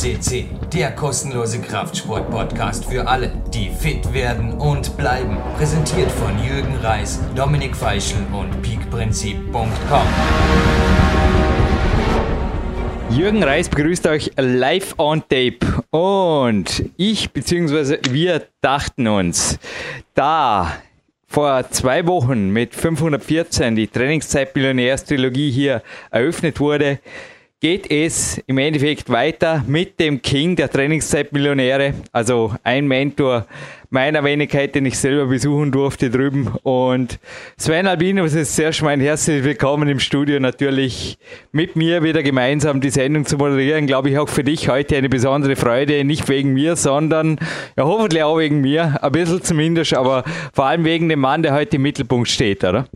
CC, der kostenlose Kraftsport-Podcast für alle, die fit werden und bleiben. Präsentiert von Jürgen Reis, Dominik Feischl und peakprinzip.com. Jürgen Reis begrüßt euch live on tape und ich bzw. wir dachten uns, da vor zwei Wochen mit 514 die Trainingszeit Millionärs Trilogie hier eröffnet wurde, geht es im Endeffekt weiter mit dem King der Trainingszeitmillionäre, also ein Mentor meiner Wenigkeit, den ich selber besuchen durfte drüben. Und Sven Albinus ist sehr mein herzlich willkommen im Studio, natürlich mit mir wieder gemeinsam die Sendung zu moderieren, glaube ich auch für dich heute eine besondere Freude, nicht wegen mir, sondern ja, hoffentlich auch wegen mir, ein bisschen zumindest, aber vor allem wegen dem Mann, der heute im Mittelpunkt steht, oder?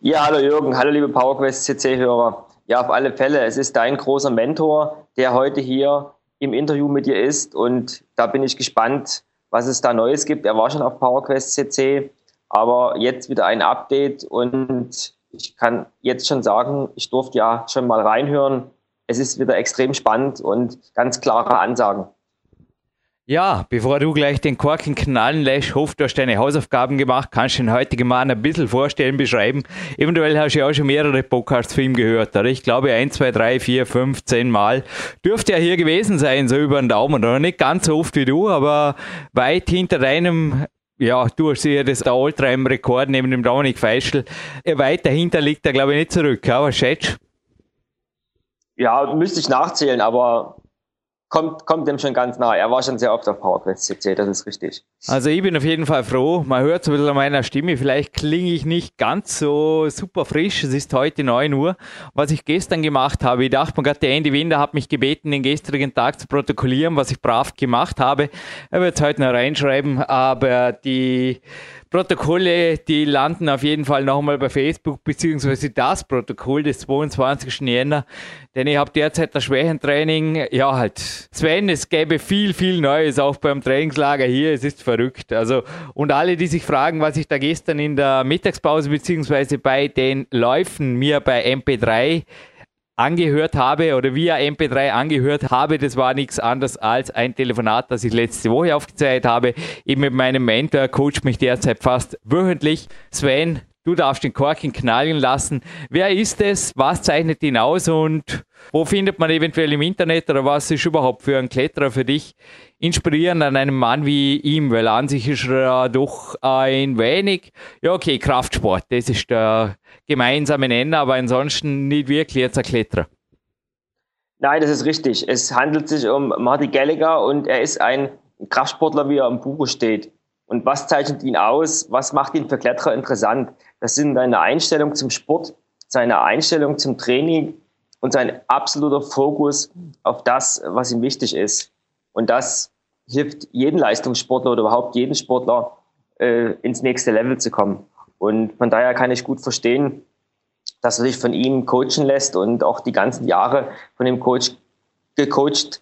Ja, hallo Jürgen, hallo liebe PowerQuest CC-Hörer. Ja, auf alle Fälle. Es ist dein großer Mentor, der heute hier im Interview mit dir ist. Und da bin ich gespannt, was es da Neues gibt. Er war schon auf PowerQuest CC, aber jetzt wieder ein Update. Und ich kann jetzt schon sagen, ich durfte ja schon mal reinhören. Es ist wieder extrem spannend und ganz klare Ansagen. Ja, bevor du gleich den Korken knallen lässt, hoffe, du hast deine Hausaufgaben gemacht, kannst du den heutigen Mann ein bisschen vorstellen, beschreiben. Eventuell hast du ja auch schon mehrere Podcasts von ihm gehört, oder? Ich glaube, 1, 2, 3, 4, 5, 10 Mal dürfte er hier gewesen sein, so über den Daumen, oder? Nicht ganz so oft wie du, aber weit hinter deinem ja, du hast sicher das Alltime-Rekord neben dem Dominik Feischl. Weit dahinter liegt er, glaube ich, nicht zurück. Aber schätzt? Ja, müsste ich nachzählen, aber kommt, kommt dem schon ganz nah. Er war schon sehr oft auf PowerQuest CC, das ist richtig. Also ich bin auf jeden Fall froh. Man hört es ein bisschen an meiner Stimme. Vielleicht klinge ich nicht ganz so super frisch. Es ist heute 9 Uhr. Was ich gestern gemacht habe, ich dachte mir gerade, der Andy Winder hat mich gebeten, den gestrigen Tag zu protokollieren, was ich brav gemacht habe. Er wird es heute noch reinschreiben, aber die Protokolle, die landen auf jeden Fall nochmal bei Facebook, beziehungsweise das Protokoll des 22. Jänner, denn ich habe derzeit das Schwächentraining. Ja, halt, Sven, es gäbe viel, viel Neues auch beim Trainingslager hier. Es ist verrückt. Also, und alle, die sich fragen, was ich da gestern in der Mittagspause, beziehungsweise bei den Läufen mir bei MP3 angehört habe oder via MP3 angehört habe, das war nichts anderes als ein Telefonat, das ich letzte Woche aufgezeichnet habe. Eben mit meinem Mentor, coacht mich derzeit fast wöchentlich. Sven, du darfst den Korken knallen lassen. Wer ist es? Was zeichnet ihn aus? Und wo findet man eventuell im Internet oder was ist überhaupt für ein Kletterer für dich inspirieren an einem Mann wie ihm? Weil an sich ist er doch ein wenig, ja okay, Kraftsport, das ist der gemeinsame Nenner, aber ansonsten nicht wirklich jetzt ein Kletterer. Nein, das ist richtig. Es handelt sich um Marty Gallagher und er ist ein Kraftsportler, wie er im Buch steht. Und was zeichnet ihn aus? Was macht ihn für Kletterer interessant? Das sind seine Einstellung zum Sport, seine Einstellung zum Training und sein absoluter Fokus auf das, was ihm wichtig ist. Und das hilft jedem Leistungssportler oder überhaupt jedem Sportler, äh, ins nächste Level zu kommen. Und von daher kann ich gut verstehen, dass er sich von ihm coachen lässt und auch die ganzen Jahre von dem Coach gecoacht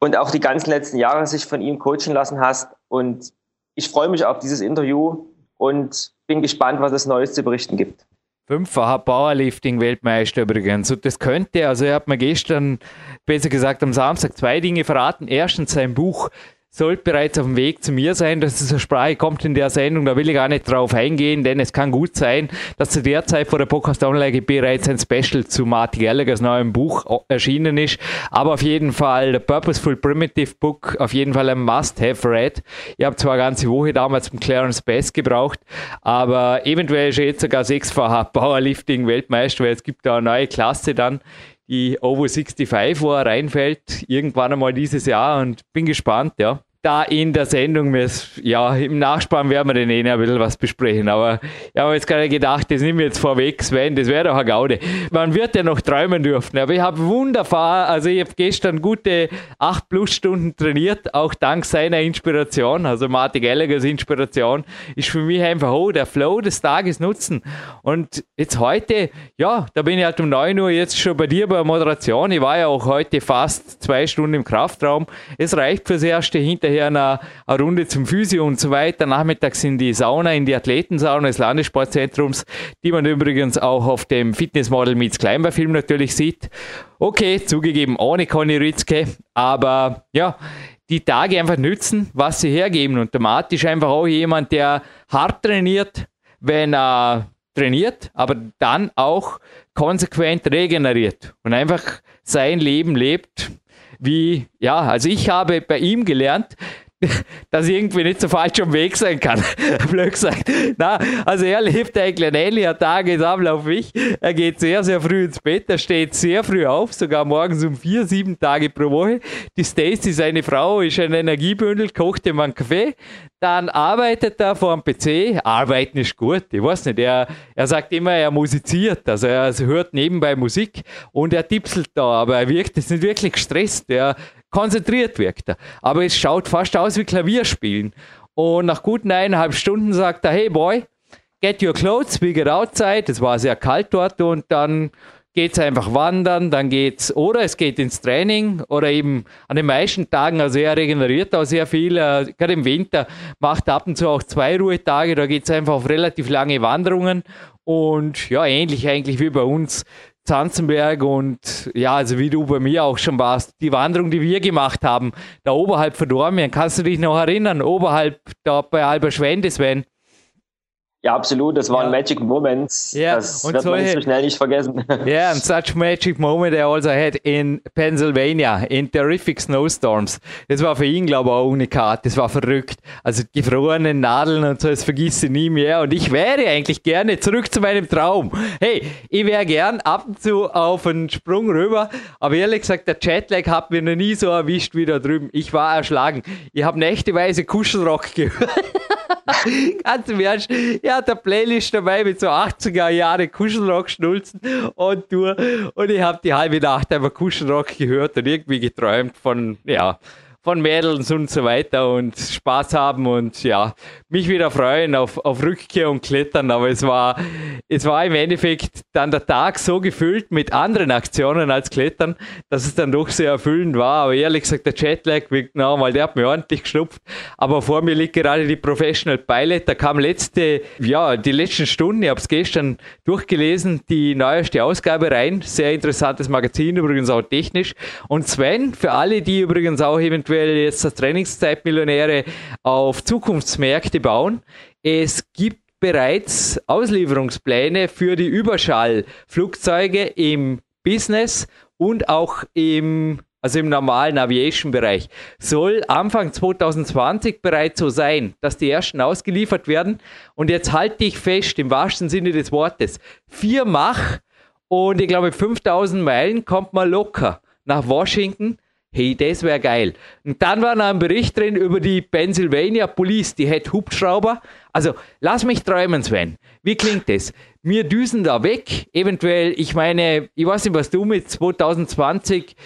und auch die ganzen letzten Jahre sich von ihm coachen lassen hast. Und ich freue mich auf dieses Interview und bin gespannt, was es Neues zu berichten gibt. Fünffacher Powerlifting-Weltmeister übrigens. Und das könnte, also er hat mir gestern, besser gesagt am Samstag, zwei Dinge verraten. Erstens sein Buch sollte bereits auf dem Weg zu mir sein, dass es eine Sprache kommt in der Sendung. Da will ich gar nicht drauf eingehen, denn es kann gut sein, dass zu der Zeit vor der Podcast Online bereits ein Special zu Marty Gallagher's neuem Buch erschienen ist. Aber auf jeden Fall The Purposeful Primitive Book, auf jeden Fall ein Must-Have Read. Ich habe zwar eine ganze Woche damals zum Clarence Best gebraucht, aber eventuell ist er jetzt sogar sechsfacher Powerlifting-Weltmeister, weil es gibt da eine neue Klasse dann die Over 65, wo er reinfällt, irgendwann einmal dieses Jahr und bin gespannt, ja da in der Sendung, ja, im Nachspann werden wir den eh ein bisschen was besprechen, aber ich habe jetzt gerade gedacht, das nehmen wir jetzt vorweg, Sven, das wäre doch eine Gaude. Man wird ja noch träumen dürfen, aber ich habe wunderbar, also ich habe gestern gute acht plus Stunden trainiert, auch dank seiner Inspiration, also Martin Gallaghers Inspiration, ist für mich einfach, oh, der Flow des Tages nutzen. Und jetzt heute, ja, da bin ich halt um 9 Uhr jetzt schon bei dir bei der Moderation, ich war ja auch heute fast zwei Stunden im Kraftraum, es reicht fürs erste hinterher hinterher eine, eine Runde zum Physio und so weiter. Nachmittags in die Sauna, in die Athletensauna des Landessportzentrums, die man übrigens auch auf dem Fitnessmodel Meets Kleinbar-Film natürlich sieht. Okay, zugegeben ohne Conny Ritzke, aber ja, die Tage einfach nützen, was sie hergeben. Und der Matt ist einfach auch jemand, der hart trainiert, wenn er trainiert, aber dann auch konsequent regeneriert und einfach sein Leben lebt, wie, ja, also ich habe bei ihm gelernt, dass ich irgendwie nicht so falsch am Weg sein kann. Blöd gesagt. Na, also er lebt eigentlich ein ähnlicher Tagesablauf wie ich. Er geht sehr, sehr früh ins Bett, er steht sehr früh auf, sogar morgens um vier, sieben Tage pro Woche. Die Stacy, seine Frau, ist ein Energiebündel, kocht ihm einen Kaffee, dann arbeitet er vor dem PC. Arbeiten ist gut, ich weiß nicht. Er, er sagt immer, er musiziert, also er hört nebenbei Musik und er tipselt da, aber er wirkt ist nicht wirklich gestresst. Er konzentriert wirkt er. Aber es schaut fast aus wie Klavierspielen. Und nach guten eineinhalb Stunden sagt er, hey Boy, get your clothes, we get outside. Es war sehr kalt dort und dann geht es einfach wandern, dann geht's, oder es geht ins Training oder eben an den meisten Tagen, also er regeneriert auch sehr viel, äh, gerade im Winter macht ab und zu auch zwei Ruhetage, da geht es einfach auf relativ lange Wanderungen und ja, ähnlich eigentlich wie bei uns. Zanzenberg und ja, also wie du bei mir auch schon warst, die Wanderung, die wir gemacht haben, da oberhalb von Dormien, kannst du dich noch erinnern, oberhalb da bei Alberschwende, Sven? Ja, absolut. Das waren ja. Magic Moments. Ja, das und wird man so schnell nicht vergessen. Yeah, and such magic moment I also had in Pennsylvania in terrific snowstorms. Das war für ihn, glaube ich, auch unikat. Das war verrückt. Also gefrorene Nadeln und so, das vergisst ich nie mehr. Und ich wäre eigentlich gerne zurück zu meinem Traum. Hey, ich wäre gern ab und zu auf einen Sprung rüber. Aber ehrlich gesagt, der Jetlag hat mir noch nie so erwischt wie da drüben. Ich war erschlagen. Ich habe nächteweise Kuschelrock gehört. Ganz im Ernst. Er hat eine Playlist dabei mit so 80er Jahre Kuschelrock-Schnulzen und du. Und ich habe die halbe Nacht einfach Kuschelrock gehört und irgendwie geträumt von, ja, von Mädels und so weiter und Spaß haben und ja, mich wieder freuen auf, auf Rückkehr und Klettern. Aber es war, es war im Endeffekt dann der Tag so gefüllt mit anderen Aktionen als Klettern, dass es dann doch sehr erfüllend war. Aber ehrlich gesagt, der Jetlag, genau, weil der hat mir ordentlich geschnupft. Aber vor mir liegt gerade die Professional Pilot. Da kam letzte, ja, die letzten Stunden, ich habe es gestern durchgelesen, die neueste Ausgabe rein. Sehr interessantes Magazin, übrigens auch technisch. Und Sven, für alle, die übrigens auch eventuell aktuell jetzt als Trainingszeitmillionäre auf Zukunftsmärkte bauen. Es gibt bereits Auslieferungspläne für die Überschallflugzeuge im Business und auch im also im normalen Aviation-Bereich, soll Anfang 2020 bereits so sein, dass die ersten ausgeliefert werden. Und jetzt halte ich fest, im wahrsten Sinne des Wortes, vier Mach und ich glaube 5000 Meilen kommt man locker nach Washington Hey, das wäre geil. Und dann war noch ein Bericht drin über die Pennsylvania Police, die hat Hubschrauber. Also, lass mich träumen, Sven. Wie klingt das? Wir düsen da weg. Eventuell, ich meine, ich weiß nicht, was du mit 2020,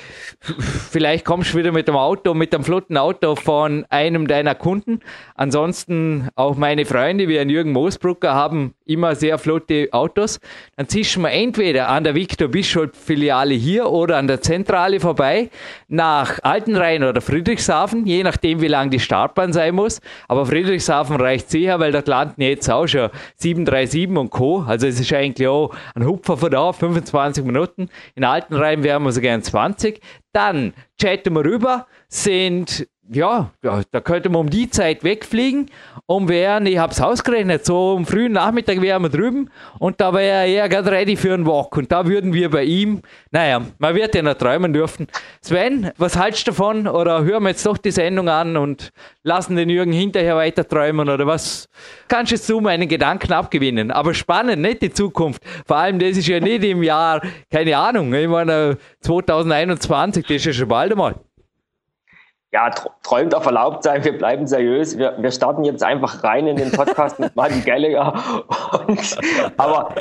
vielleicht kommst du wieder mit dem Auto, mit einem flotten Auto von einem deiner Kunden. Ansonsten auch meine Freunde wie ein Jürgen Moosbrucker haben immer sehr flotte Autos. Dann zischen wir entweder an der Viktor Bischof Filiale hier oder an der Zentrale vorbei nach Altenrhein oder Friedrichshafen, je nachdem, wie lang die Startbahn sein muss. Aber Friedrichshafen reicht sicher, weil dort landen jetzt auch schon 737 und Co. Also es ist eigentlich auch ein Hupfer von da, 25 Minuten. In Altenrhein wären wir sogar 20. Dann chatten wir rüber, sind ja, da könnte man um die Zeit wegfliegen und wären, ich habe es ausgerechnet, so am frühen Nachmittag wären wir drüben und da wäre er gerade ready für einen Walk und da würden wir bei ihm, naja, man wird ja noch träumen dürfen. Sven, was haltst du davon oder hören wir jetzt doch die Sendung an und lassen den Jürgen hinterher weiter träumen oder was? Kannst du zu meinen Gedanken abgewinnen, aber spannend, nicht die Zukunft. Vor allem, das ist ja nicht im Jahr, keine Ahnung, ich meine 2021, das ist ja schon bald einmal ja, träumt auf erlaubt sein, wir bleiben seriös. Wir, wir starten jetzt einfach rein in den Podcast mit Martin Gallagher. Und, aber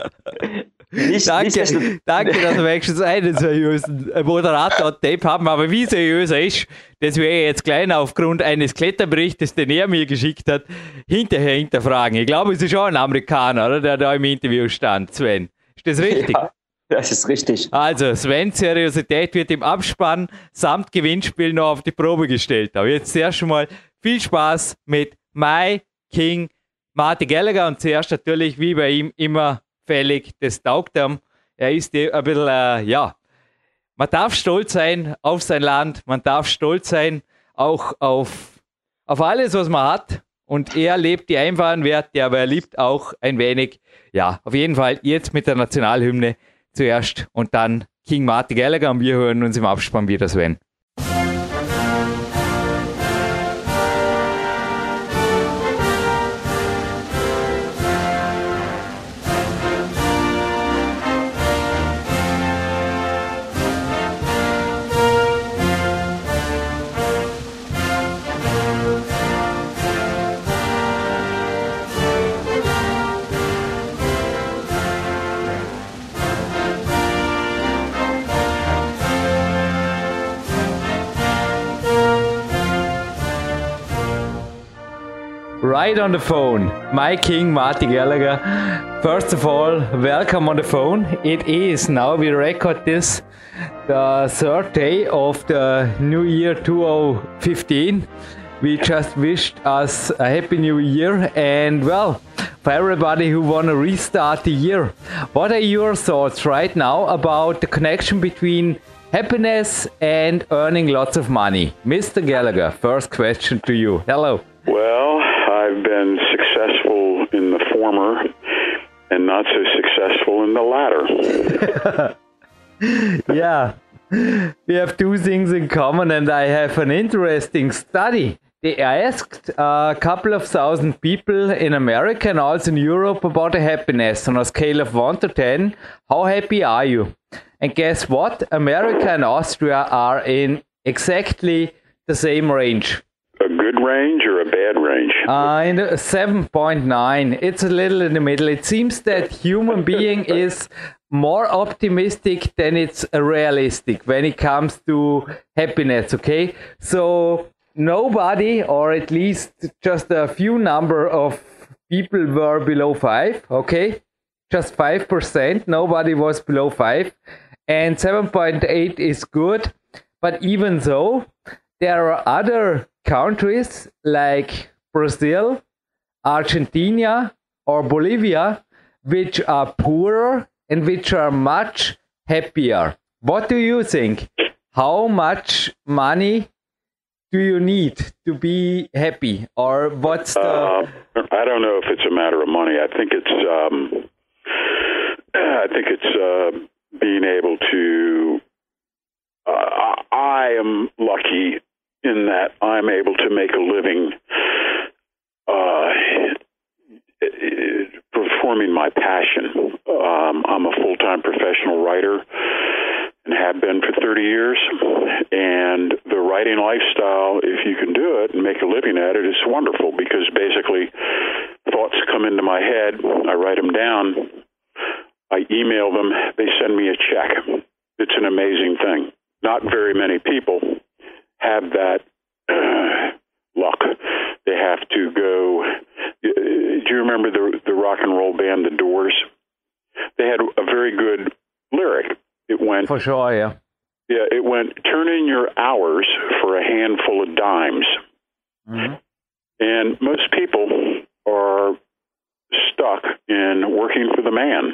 nicht, danke, nicht, danke, dass wir wenigstens einen seriösen Moderator-Tape haben, aber wie seriös er ist, das wäre jetzt klein aufgrund eines Kletterberichtes, den er mir geschickt hat, hinterher hinterfragen. Ich glaube, es ist schon ein Amerikaner, oder, der da im Interview stand, Sven. Ist das richtig? Ja. Das ist richtig. Also, Sven's Seriosität wird im Abspann samt Gewinnspiel noch auf die Probe gestellt. Aber jetzt zuerst mal viel Spaß mit My King Marty Gallagher und zuerst natürlich, wie bei ihm immer fällig, das taugt. Er ist ein bisschen, äh, ja, man darf stolz sein auf sein Land, man darf stolz sein auch auf, auf alles, was man hat. Und er lebt die einfachen Werte, aber er liebt auch ein wenig, ja, auf jeden Fall jetzt mit der Nationalhymne zuerst und dann King Marty Gallagher und wir hören uns im Abspann wieder, Sven. Right on the phone. My King, Marty Gallagher. First of all, welcome on the phone. It is now, we record this the third day of the new year 2015. We just wished us a happy new year and well, for everybody who want to restart the year, what are your thoughts right now about the connection between happiness and earning lots of money? Mr. Gallagher, first question to you. Hello. Well, I've been successful in the former and not so successful in the latter. yeah. We have two things in common, and I have an interesting study. They asked a couple of thousand people in America and also in Europe about happiness on a scale of 1 to 10. How happy are you? And guess what? America and Austria are in exactly the same range a good range or a bad range? Uh, in 7.9. It's a little in the middle. It seems that human being is more optimistic than it's realistic when it comes to happiness, okay? So nobody, or at least just a few number of people were below 5, okay? Just 5%. Nobody was below 5. And 7.8 is good. But even so there are other countries like Brazil, Argentina, or Bolivia, which are poorer and which are much happier. What do you think? How much money do you need to be happy, or what's the? Uh, I don't know if it's a matter of money. I think it's. Um, I think it's uh, being able to. Uh, I am lucky in that I'm able to make a living performing my passion. Um, I'm a full time professional writer and have been for 30 years. And the writing lifestyle, if you can do it and make a living at it, is wonderful because basically thoughts come into my head, I write them down, I email them, they send me a check. It's an amazing thing. Not very many people have that uh, luck. They have to go. Do you remember the the rock and roll band The Doors? They had a very good lyric. It went for sure, yeah. Yeah, it went. Turn in your hours for a handful of dimes. Mm-hmm. And most people are stuck in working for the man,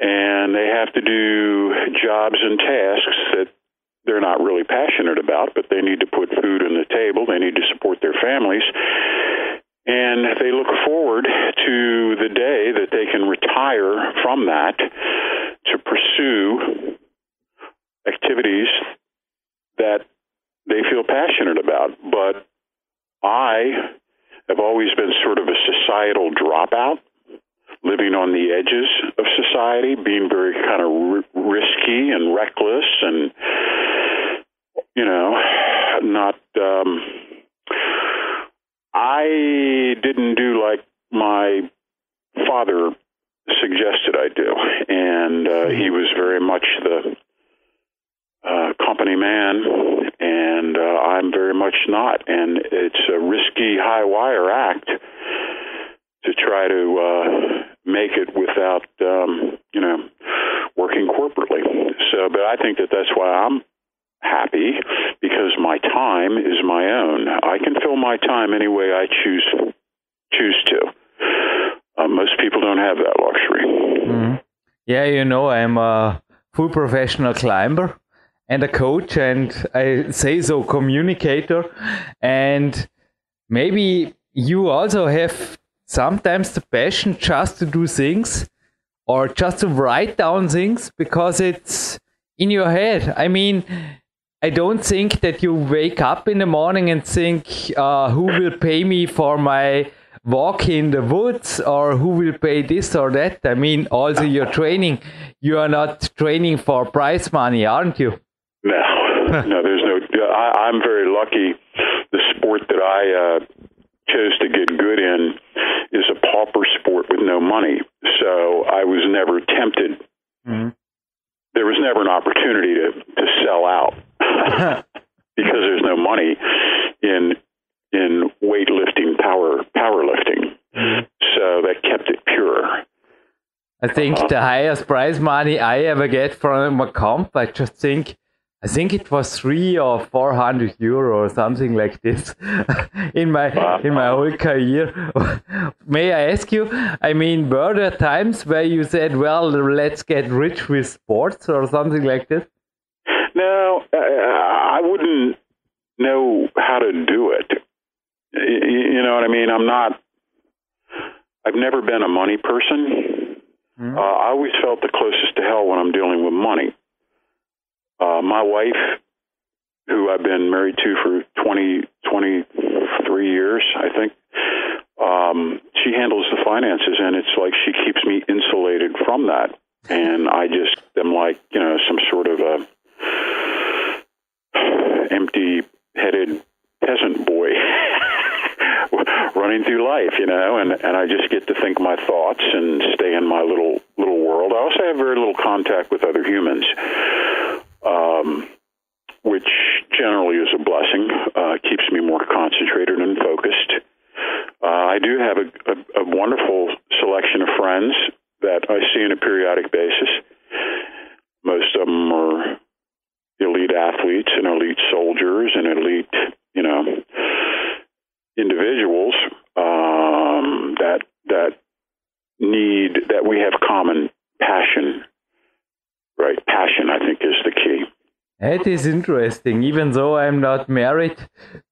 and they have to do jobs and tasks that they're not really passionate about, but they need to put food on the table. They need to support their families. And they look forward to the day that they can retire from that to pursue activities that they feel passionate about. But I have always been sort of a societal dropout living on the edges of society, being very kind of r- risky and reckless, and you know, not. Um, I didn't do like my father suggested I do, and uh, he was very much the uh, company man, and uh, I'm very much not. And it's a risky high wire act to try to uh, make it without um, you know working corporately. So, but I think that that's why I'm happy because my time is my own. I can fill my time any way I choose choose to. Uh, most people don't have that luxury. Mm-hmm. Yeah, you know, I'm a full professional climber and a coach, and I say so communicator. And maybe you also have sometimes the passion just to do things or just to write down things because it's in your head. I mean, I don't think that you wake up in the morning and think, uh, who will pay me for my walk in the woods or who will pay this or that? I mean, also your training, you are not training for prize money, aren't you? No, no, there's no. I, I'm very lucky. The sport that I uh, chose to get good in is a pauper sport with no money. So I was never tempted. Mm-hmm. There was never an opportunity to, to sell out. because there's no money in in weightlifting, power powerlifting. Mm-hmm. So that kept it pure. I think uh, the highest prize money I ever get from a comp, I just think I think it was three or four hundred euro or something like this in my uh, in my whole career. May I ask you? I mean, were there times where you said, "Well, let's get rich with sports" or something like this? No, I wouldn't know how to do it. You know what I mean? I'm not. I've never been a money person. Mm-hmm. Uh, I always felt the closest to hell when I'm dealing with money. Uh, my wife, who I've been married to for 20, 23 years, I think, um, she handles the finances, and it's like she keeps me insulated from that. And I just am like, you know, some sort of a empty headed peasant boy running through life, you know, and, and I just get to think my thoughts and stay in my little little world. I also have very little contact with other humans, um, which generally is a blessing. Uh, keeps me more concentrated and focused. Uh, I do have a, a, a wonderful selection of friends that I see on a periodic basis. Most of them are elite athletes and elite soldiers and elite, you know, individuals um, that that need that we have common passion. Right, passion I think is the key. It is interesting. Even though I'm not married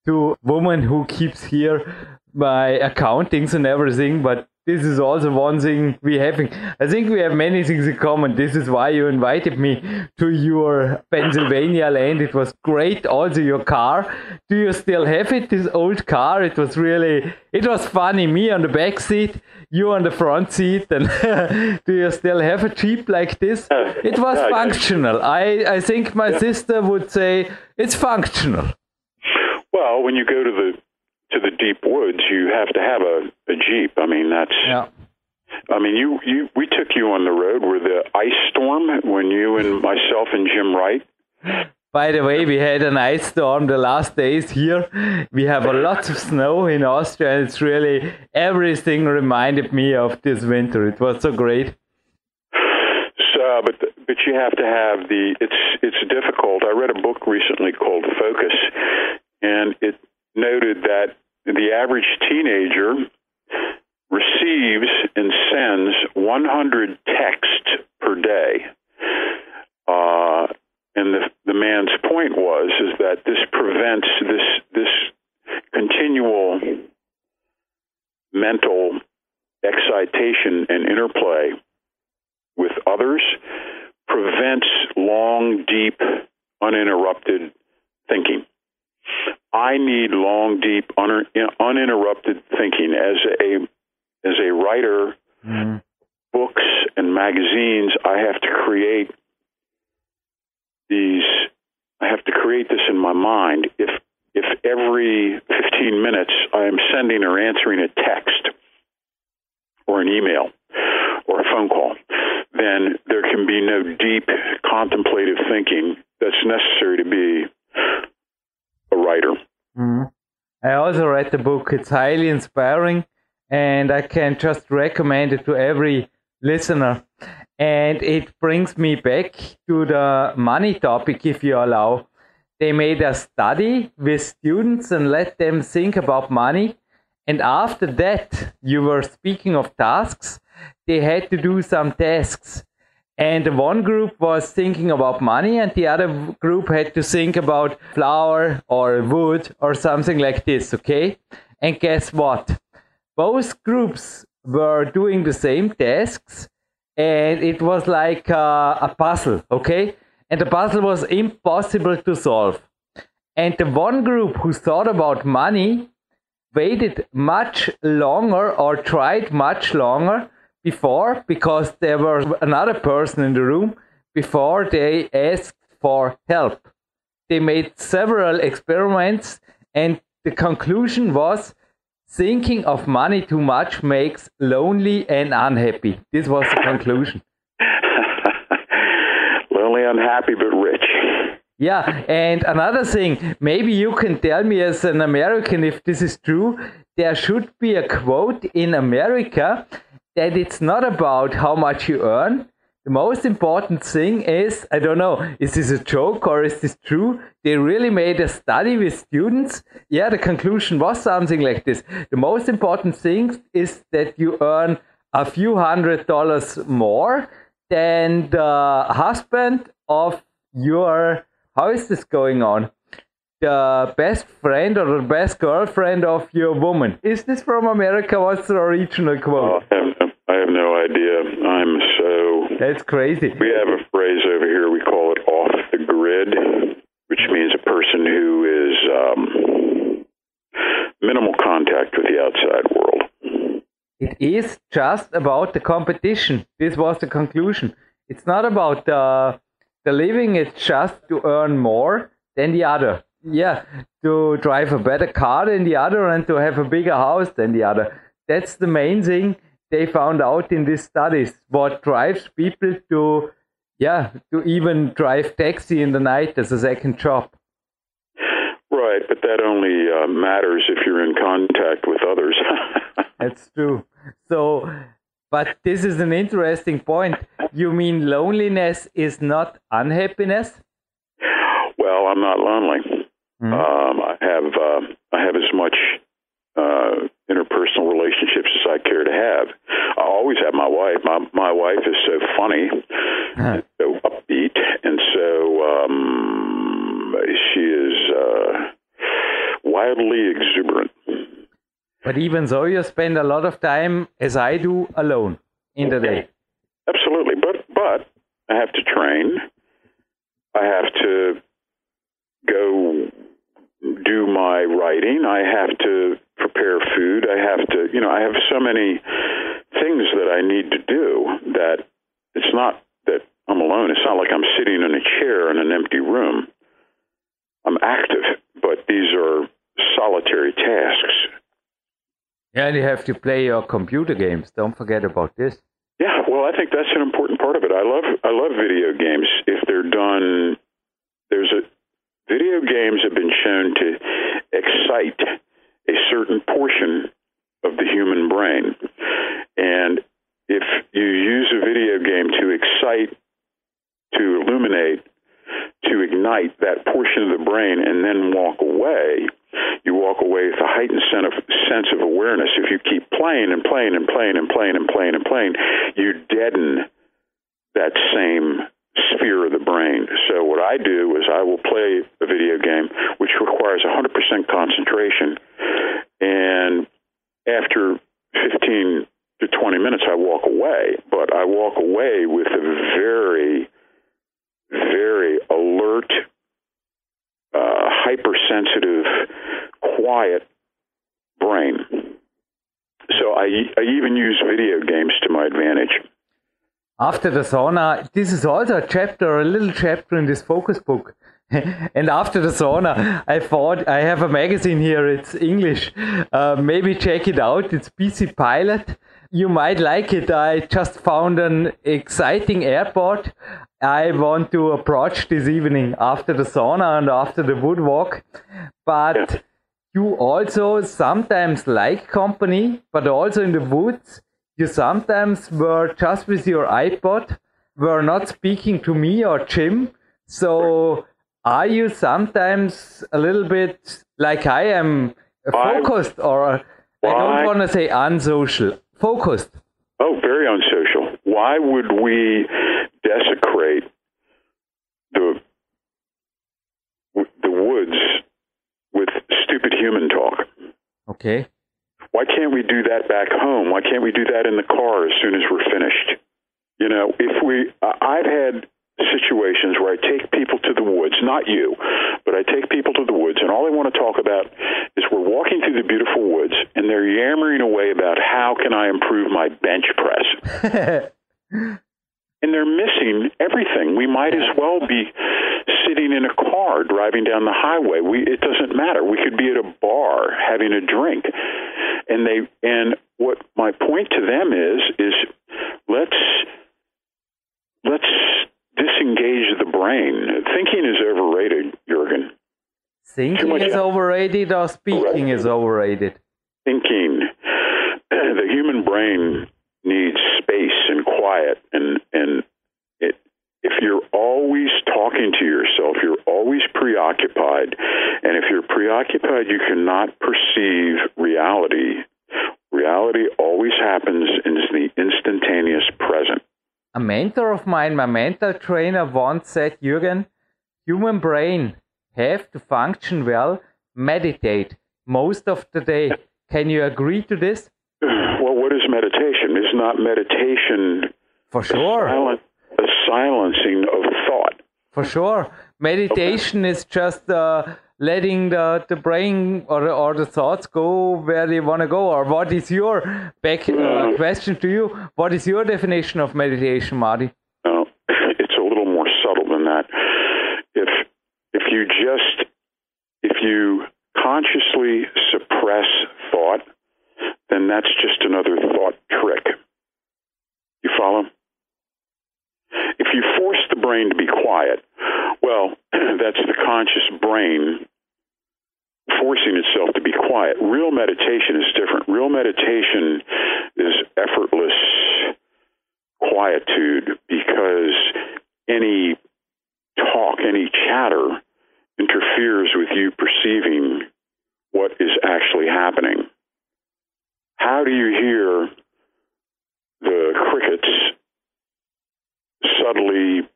to woman who keeps here my accountings and everything, but this is also one thing we having. I think we have many things in common. This is why you invited me to your Pennsylvania land. It was great. Also your car. Do you still have it? This old car. It was really. It was funny. Me on the back seat, you on the front seat, and do you still have a Jeep like this? It was functional. I I think my sister would say it's functional. Well, when you go to the to the deep woods, you have to have a, a jeep. I mean, that's. Yeah. I mean, you, you we took you on the road with the ice storm when you and myself and Jim Wright. By the way, we had an ice storm the last days here. We have a lot of snow in Austria, and it's really everything reminded me of this winter. It was so great. So, but but you have to have the. It's it's difficult. I read a book recently called Focus, and it noted that the average teenager receives and sends 100 texts per day. Uh, and the, the man's point was is that this prevents this this continual mental excitation and interplay with others prevents long, deep, uninterrupted thinking. I need long, deep, un- uninterrupted thinking as a as a writer. Mm-hmm. Books and magazines, I have to create these. I have to create this in my mind. If if every 15 minutes I am sending or answering a text or an email or a phone call, then there can be no deep contemplative thinking that's necessary to be writer. Mm-hmm. I also read the book. It's highly inspiring, and I can just recommend it to every listener. And it brings me back to the money topic, if you allow. they made a study with students and let them think about money. And after that, you were speaking of tasks, they had to do some tasks. And one group was thinking about money, and the other group had to think about flour or wood or something like this, okay? And guess what? Both groups were doing the same tasks, and it was like uh, a puzzle, okay? and the puzzle was impossible to solve. And the one group who thought about money waited much longer or tried much longer before because there was another person in the room before they asked for help. They made several experiments and the conclusion was thinking of money too much makes lonely and unhappy. This was the conclusion lonely, unhappy but rich. Yeah, and another thing, maybe you can tell me as an American if this is true. There should be a quote in America that it's not about how much you earn. The most important thing is I don't know, is this a joke or is this true? They really made a study with students. Yeah, the conclusion was something like this. The most important thing is that you earn a few hundred dollars more than the husband of your how is this going on the best friend or the best girlfriend of your woman is this from america what's the original quote oh, I, have no, I have no idea. I'm so that's crazy. We have a phrase over here we call it off the grid which means a person who is um, minimal contact with the outside world. It is just about the competition. This was the conclusion. It's not about the the living it's just to earn more than the other. Yeah, to drive a better car than the other and to have a bigger house than the other. That's the main thing they found out in these studies. What drives people to, yeah, to even drive taxi in the night as a second job. Right, but that only uh, matters if you're in contact with others. That's true. So but this is an interesting point. You mean loneliness is not unhappiness? Well, I'm not lonely. Mm-hmm. Um, I have uh, I have as much uh, interpersonal relationships as I care to have. I always have my wife. My my wife is so funny, uh-huh. so upbeat, and so um, she is uh, wildly exuberant. But even though you spend a lot of time, as I do, alone in the day. Absolutely, but but I have to train. I have to go do my writing. I have to prepare food. I have to, you know, I have so many things that I need to do that it's not that I'm alone. It's not like I'm sitting in a chair in an empty room. I'm active, but these are solitary tasks and you have to play your computer games. Don't forget about this. Yeah, well, I think that's an important part of it. I love I love video games if they're done. There's a video games have been shown to excite a certain portion of the human brain, and if you use a video game to excite, to illuminate, to ignite that portion of the brain, and then walk away, you walk away with a heightened sense of awareness. If you keep playing and playing and playing and playing and playing and playing, you deaden that same sphere of the brain. So what I do is I will play a video game which requires 100% concentration, and after 15 to 20 minutes, I walk away. But I walk away with a very, very alert uh, hypersensitive, quiet brain. So I, I even use video games to my advantage. After the sauna, this is also a chapter, a little chapter in this focus book. and after the sauna, I thought I have a magazine here. It's English. Uh, maybe check it out. It's PC Pilot. You might like it. I just found an exciting airport I want to approach this evening after the sauna and after the wood walk. But you also sometimes like company, but also in the woods, you sometimes were just with your iPod, were not speaking to me or Jim. So are you sometimes a little bit like I am focused, or I don't want to say unsocial, focused? Oh, very unsocial. Why would we desecrate the the woods with stupid human talk? Okay. Why can't we do that back home? Why can't we do that in the car as soon as we're finished? You know, if we, I've had situations where I take people to the woods, not you, but I take people to the woods, and all they want to talk about is we're walking through the beautiful woods, and they're yammering away about how can I improve my bench press. and they're missing everything. We might as well be sitting in a car driving down the highway. We it doesn't matter. We could be at a bar having a drink. And they and what my point to them is is let's let's disengage the brain. Thinking is overrated, Jurgen. Thinking is overrated or speaking is overrated? Thinking. The human brain needs space and quiet and and it, if you're always talking to yourself you're always preoccupied and if you're preoccupied you cannot perceive reality. Reality always happens in the instantaneous present. A mentor of mine my mental trainer once said jürgen human brain have to function well. Meditate most of the day. Can you agree to this well, what is meditation? Is not meditation for sure a, silent, a silencing of thought? For sure, meditation okay. is just uh, letting the, the brain or, or the thoughts go where they want to go. Or what is your back uh, question to you? What is your definition of meditation, Marty? No, it's a little more subtle than that. If if you just if you consciously suppress thought then that's just another thought trick. You follow? If you force the brain to be quiet, well, that's the conscious brain forcing itself to be quiet. Real meditation is different. Real meditation is effortless quietude because any talk, any chatter interferes with you perceiving what is actually happening how do you hear the crickets subtly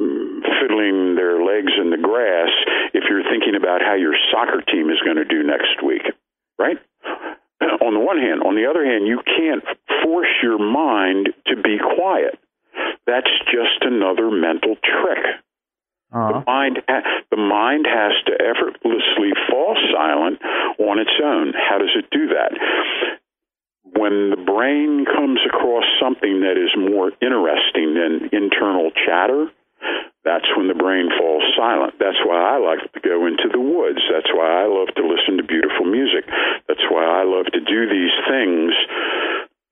fiddling their legs in the grass if you're thinking about how your soccer team is going to do next week, right? On the one hand, on the other hand, you can't force your mind to be quiet. That's just another mental trick. Uh-huh. The mind, the mind has to effortlessly fall silent on its own. How does it do that? when the brain comes across something that is more interesting than internal chatter, that's when the brain falls silent. That's why I like to go into the woods. That's why I love to listen to beautiful music. That's why I love to do these things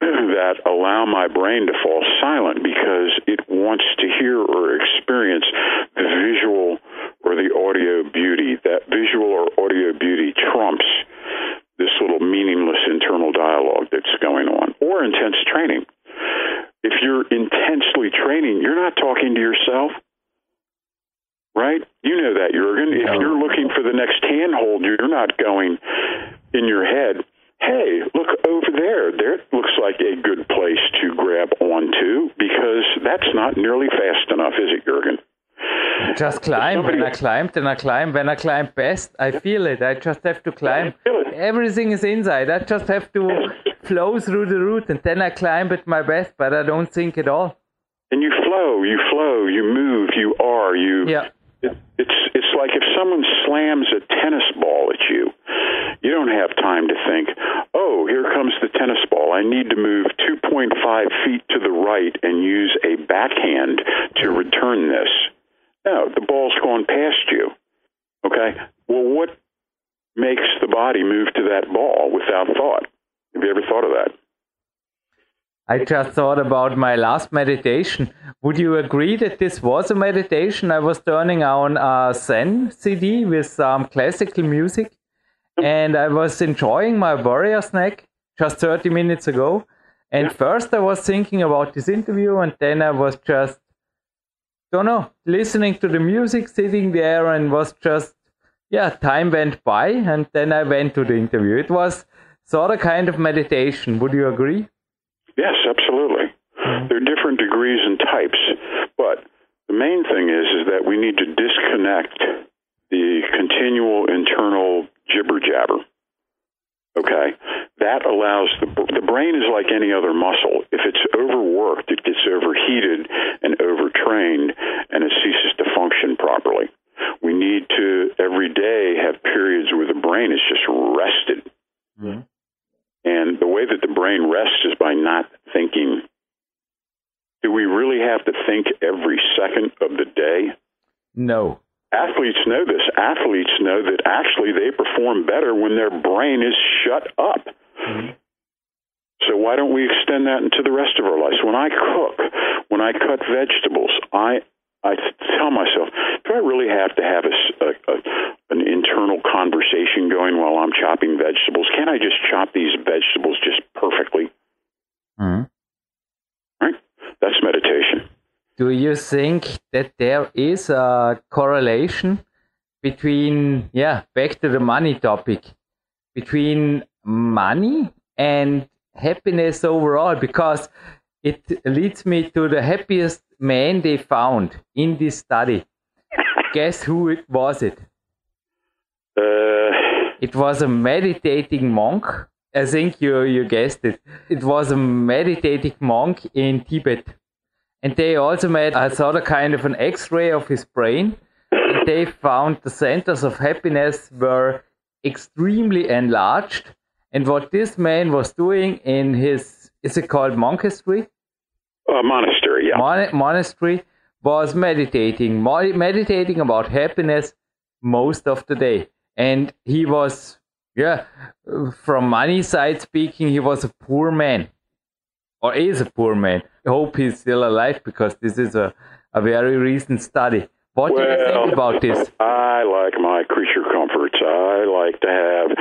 that allow my brain to fall silent because it wants to hear or experience the visual or the audio beauty. That visual or audio beauty trumps this little meaningless internal dialogue that's going on, or intense training. If you're intensely training, you're not talking to yourself, right? You know that, Jurgen. If you're looking for the next handhold, you're not going in your head, hey, look over there. There looks like a good place to grab onto because that's not nearly fast enough, is it, Jurgen? Just climb. When I climb, then I climb. When I climb best, I feel it. I just have to climb. Everything is inside. I just have to flow through the route, and then I climb at my best. But I don't think at all. And you flow. You flow. You move. You are. You. Yeah. It, it's it's like if someone slams a tennis ball at you, you don't have time to think, oh, here comes the tennis ball. I need to move 2.5 feet to the right and use a backhand to return this. No, the ball's gone past you. Okay? Well, what makes the body move to that ball without thought? Have you ever thought of that? I just thought about my last meditation. Would you agree that this was a meditation? I was turning on a Zen CD with some classical music and I was enjoying my warrior snack just 30 minutes ago. And yeah. first I was thinking about this interview and then I was just don't know, listening to the music, sitting there, and was just, yeah, time went by, and then I went to the interview. It was sort of kind of meditation. Would you agree? Yes, absolutely. Mm-hmm. There are different degrees and types, but the main thing is is that we need to disconnect the continual internal jibber jabber. Okay, that allows the the brain is like any other muscle. If it's overworked, it gets overheated and overtrained, and it ceases to function properly. We need to every day have periods where the brain is just rested. Mm-hmm. And the way that the brain rests is by not thinking. Do we really have to think every second of the day? No. Athletes know this. Athletes know that actually they perform better when their brain is shut up. Mm-hmm. So why don't we extend that into the rest of our lives? When I cook, when I cut vegetables, I I tell myself, do I really have to have a, a, a, an internal conversation going while I'm chopping vegetables? Can't I just chop these vegetables just perfectly? Mm-hmm. Right? That's meditation. Do you think that there is a correlation between, yeah, back to the money topic, between money and happiness overall? Because it leads me to the happiest man they found in this study. Guess who it was it? Uh, it was a meditating monk. I think you you guessed it. It was a meditating monk in Tibet. And they also made a sort of kind of an x-ray of his brain. And they found the centers of happiness were extremely enlarged. And what this man was doing in his, is it called monastery? A monastery, yeah. Mon- monastery was meditating, meditating about happiness most of the day. And he was, yeah, from money side speaking, he was a poor man. Or is a poor man. I hope he's still alive because this is a, a very recent study. What well, do you think about this? I like my creature comforts. I like to have,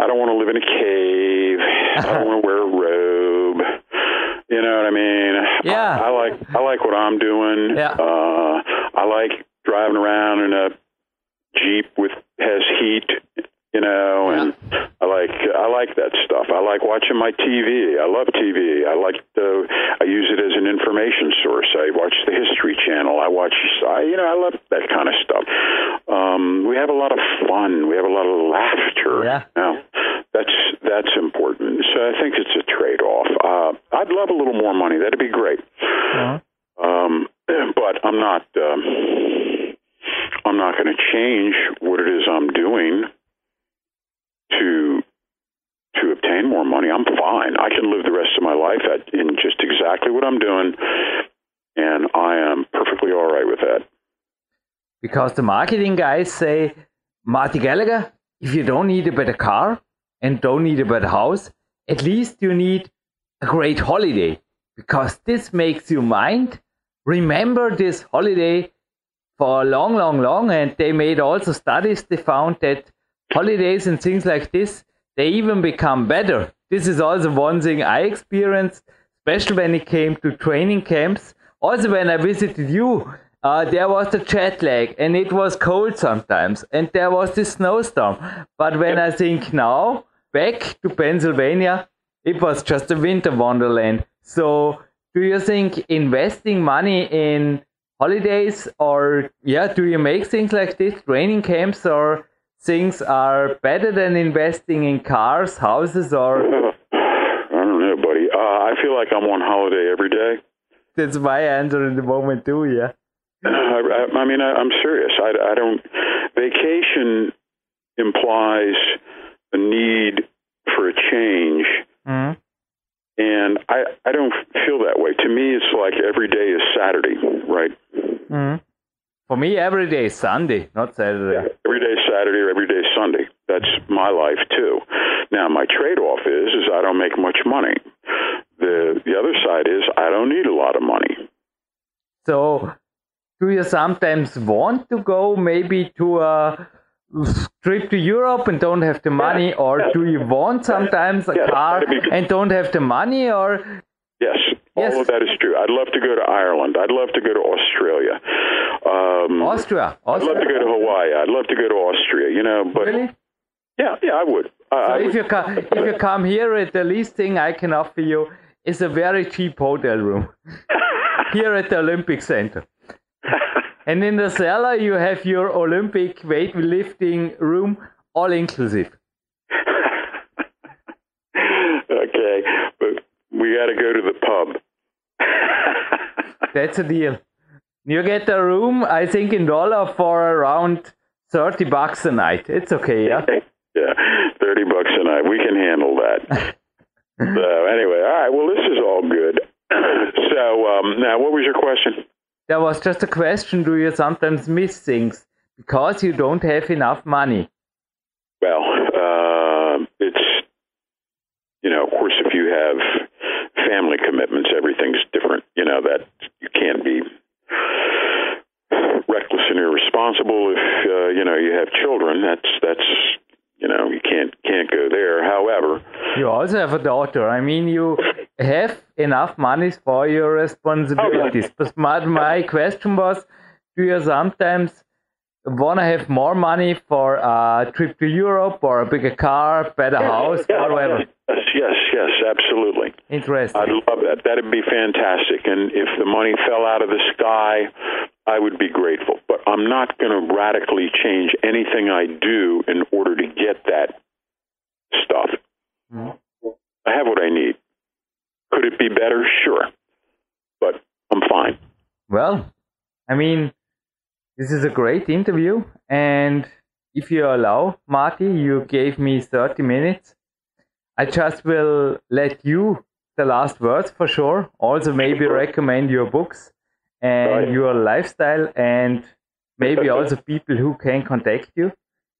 I don't want to live in a cave. I don't want to wear a robe. You know what I mean? Yeah. I, I like I like what I'm doing. Yeah. Uh, I like driving around in a Jeep with has heat, you know, and yeah. I like I like that stuff. I like watching my TV. I love TV. I like the I use it as an information source. I watch the History Channel. I watch I you know I love that kind of stuff. Um, we have a lot of fun. We have a lot of laughter. Yeah. Know? That's that's important. So I think it's a trade off. Uh, I'd love a little more money. That'd be great. Uh-huh. Um, but I'm not. Um, I'm not going to change what it is I'm doing to to obtain more money. I'm fine. I can live the rest of my life at, in just exactly what I'm doing, and I am perfectly all right with that. Because the marketing guys say, Marty Gallagher, if you don't need a better car, and don't need a better house, at least you need a great holiday because this makes you mind. Remember this holiday for long, long, long. And they made also studies. They found that holidays and things like this, they even become better. This is also one thing I experienced, especially when it came to training camps. Also, when I visited you, uh, there was the jet lag and it was cold sometimes and there was this snowstorm. But when I think now, back to Pennsylvania, it was just a winter wonderland. So, do you think investing money in holidays or, yeah, do you make things like this, training camps, or things are better than investing in cars, houses, or? I don't know, buddy. Uh, I feel like I'm on holiday every day. That's my answer at the moment, too, yeah. I, I, I mean, I, I'm serious. I, I don't. Vacation implies a need for a change. Mm-hmm. And I, I don't feel that way. To me, it's like every day is Saturday, right? Mm-hmm. For me, every day is Sunday, not Saturday. Yeah, every day is Saturday or every day is Sunday. That's my life too. Now, my trade-off is is I don't make much money. The the other side is I don't need a lot of money. So, do you sometimes want to go maybe to a trip to Europe and don't have the money, or do you want sometimes a car and don't have the money, or yes, Yes. All of that is true. I'd love to go to Ireland. I'd love to go to Australia. Um, Austria. I'd love to go to Hawaii. I'd love to go to Austria. You know, but Really? yeah, yeah, I would. I, So I if would. you come, if you come here, the least thing I can offer you is a very cheap hotel room here at the Olympic Center. And in the cellar, you have your Olympic weightlifting room, all inclusive. okay, got to go to the pub. That's a deal. You get a room, I think, in dollar for around 30 bucks a night. It's okay, yeah? yeah, thirty bucks a night. We can handle that. so anyway, all right. Well, this is all good. so um, now, what was your question? There was just a question do you sometimes miss things because you don't have enough money? Well, uh, it's you know, of course, if you have family commitments, everything's different. You know that you can't be reckless and irresponsible if uh, you know you have children. That's that's you know you can't can't go there. However, You also have a daughter. I mean, you have enough money for your responsibilities. But my, my question was do you sometimes want to have more money for a trip to Europe or a bigger car, better house, Yeah, or whatever? Yes, yes, yes, absolutely. Interesting. I'd love that. That'd be fantastic. And if the money fell out of the sky, I would be grateful. But I'm not going to radically change anything I do in order to get that stuff. Mhm. I have what I need. Could it be better? Sure. But I'm fine. Well, I mean, this is a great interview, and if you allow, Marty, you gave me 30 minutes. I just will let you the last words for sure. Also, maybe recommend your books and Right. your lifestyle, and maybe also people who can contact you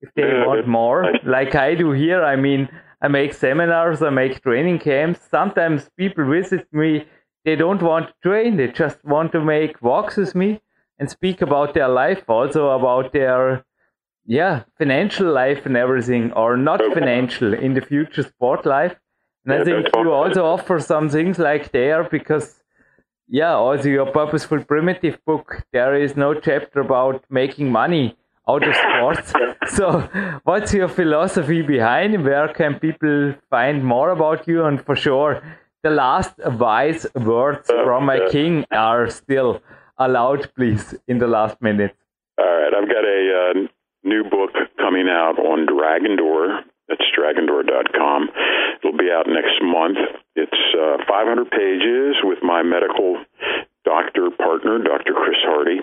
if they Yeah, want more, I- like I do here. I mean, I make seminars, I make training camps. Sometimes people visit me, they don't want to train, they just want to make walks with me and speak about their life, also about their yeah financial life and everything, or not Okay. financial in the future sport life. And I think you also offer some things like there because yeah, also your purposeful primitive book, there is no chapter about making money out of sports. so, what's your philosophy behind? Where can people find more about you? And for sure, the last wise words from my yeah. king are still allowed, please, in the last minute. All right, I've got a uh, new book coming out on Dragon Door. That's dragondoor.com. It'll be out next month. It's uh, 500 pages with my medical doctor partner, Dr. Chris Hardy,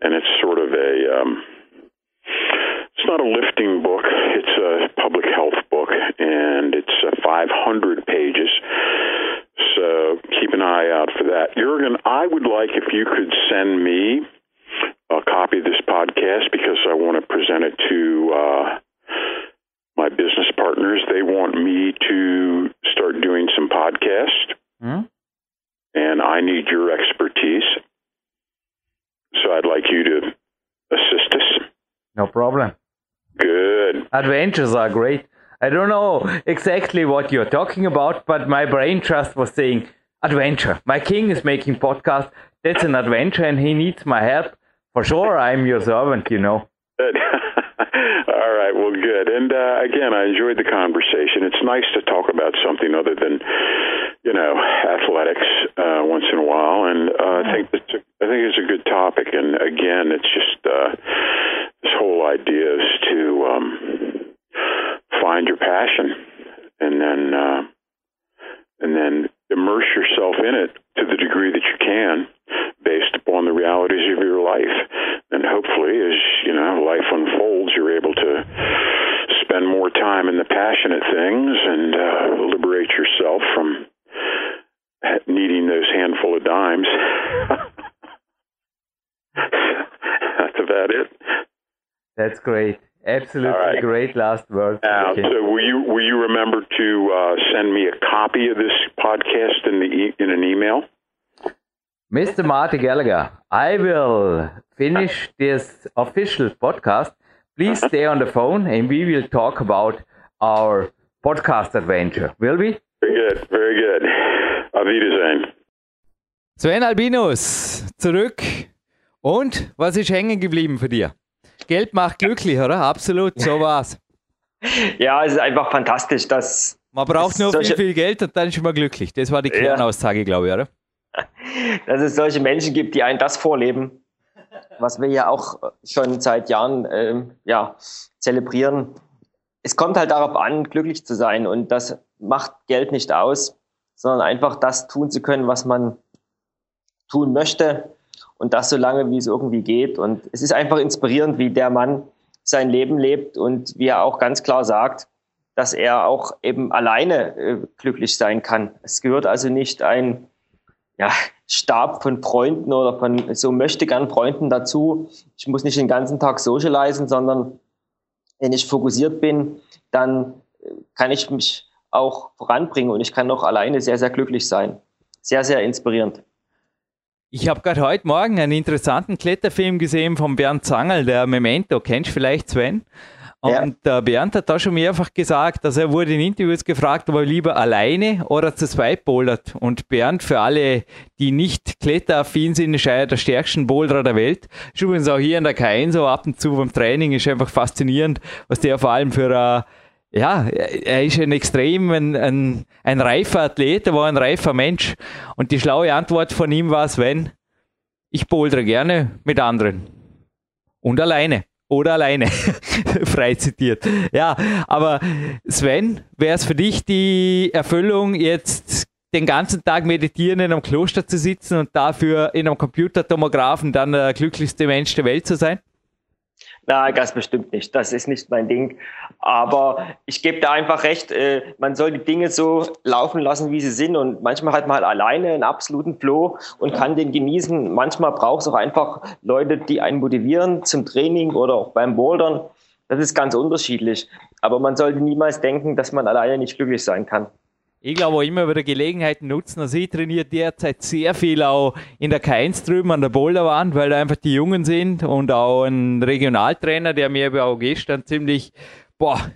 and it's sort of a. Um, it's not a lifting book. It's a public health book, and it's uh, 500 pages. So keep an eye out for that. Jurgen, I would like if you could send me a copy of this podcast because I want to present it to uh, my business partners. They want me to start doing some podcasts, Hmm? and I need your expertise. So I'd like you to assist us. No problem. Good. Adventures are great. I don't know exactly what you're talking about, but my brain just was saying adventure. My king is making podcast. That's an adventure, and he needs my help. For sure, I'm your servant, you know. All right. Well, good. And uh, again, I enjoyed the conversation. It's nice to talk about something other than, you know, athletics uh, once in a while. And uh, I think it's a, I think it's a good topic. And again, it's just uh, this whole idea is to um, find your passion, and then uh, and then immerse yourself in it to the degree that you can, based upon the realities of your life. And hopefully, as you know, life unfolds, you're able to spend more time in the passionate things and uh, liberate yourself from needing those handful of dimes. That's about it. That's great. Absolutely All right. Great last words. Now, Okay. so will you will you remember to uh, send me a copy of this podcast in the e- in an email? Mr. Marty Gallagher, I will finish this official podcast. Please stay on the phone and we will talk about our podcast adventure. Will we? Very good, very good. Auf Wiedersehen. Sven Albinus, zurück. Und was ist hängen geblieben für dir? Geld macht glücklich, oder? Absolut, so war's. Ja, es ist einfach fantastisch, dass. Man braucht nur solche, viel, viel Geld und dann ist man glücklich. Das war die Kernaussage, glaube ich, oder? Dass es solche Menschen gibt, die einen das vorleben, was wir ja auch schon seit Jahren ähm, ja, zelebrieren. Es kommt halt darauf an, glücklich zu sein und das macht Geld nicht aus, sondern einfach das tun zu können, was man tun möchte und das so lange, wie es irgendwie geht. Und es ist einfach inspirierend, wie der Mann sein Leben lebt und wie er auch ganz klar sagt, dass er auch eben alleine äh, glücklich sein kann. Es gehört also nicht ein ja, Stab von Freunden oder von so möchte gern Freunden dazu. Ich muss nicht den ganzen Tag socialisen, sondern wenn ich fokussiert bin, dann äh, kann ich mich auch voranbringen und ich kann auch alleine sehr, sehr glücklich sein. Sehr, sehr inspirierend. Ich habe gerade heute Morgen einen interessanten Kletterfilm gesehen von Bernd Zangel, der Memento. Kennst du vielleicht Sven? Und ja. Bernd hat da schon mehrfach gesagt, dass er wurde in Interviews gefragt, ob er lieber alleine oder zu zweit bouldert. Und Bernd, für alle, die nicht kletteraffin sind, ist einer der stärksten Boulderer der Welt. Ist übrigens auch hier in der K1 so ab und zu beim Training, ist einfach faszinierend, was der vor allem für eine ja, er ist ein extrem ein, ein, ein reifer Athlet, er war ein reifer Mensch. Und die schlaue Antwort von ihm war, Sven, ich bouldere gerne mit anderen. Und alleine. Oder alleine. Frei zitiert. Ja, aber Sven, wäre es für dich die Erfüllung, jetzt den ganzen Tag meditieren in einem Kloster zu sitzen und dafür in einem Computertomographen dann der glücklichste Mensch der Welt zu sein? Nein, ganz bestimmt nicht. Das ist nicht mein Ding. Aber ich gebe da einfach recht, äh, man soll die Dinge so laufen lassen, wie sie sind. Und manchmal hat man halt alleine einen absoluten Flow und kann den genießen. Manchmal braucht es auch einfach Leute, die einen motivieren zum Training oder auch beim Bouldern. Das ist ganz unterschiedlich. Aber man sollte niemals denken, dass man alleine nicht glücklich sein kann. Ich glaube auch immer wieder Gelegenheiten nutzen. Also ich trainiere derzeit sehr viel auch in der K1 drüben an der Boulderwand, weil da einfach die Jungen sind und auch ein Regionaltrainer, der mir auch gestern ziemlich, boah,